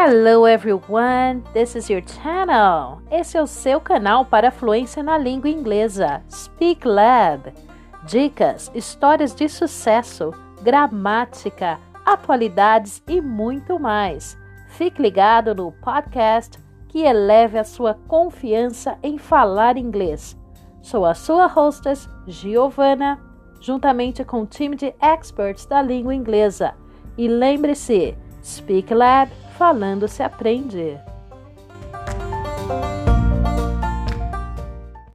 Hello everyone, this is your channel. Esse é o seu canal para fluência na língua inglesa, Speak Lab. Dicas, histórias de sucesso, gramática, atualidades e muito mais. Fique ligado no podcast que eleve a sua confiança em falar inglês. Sou a sua hostess, Giovana, juntamente com o time de experts da língua inglesa. E lembre-se, Speak Lab, falando se aprende.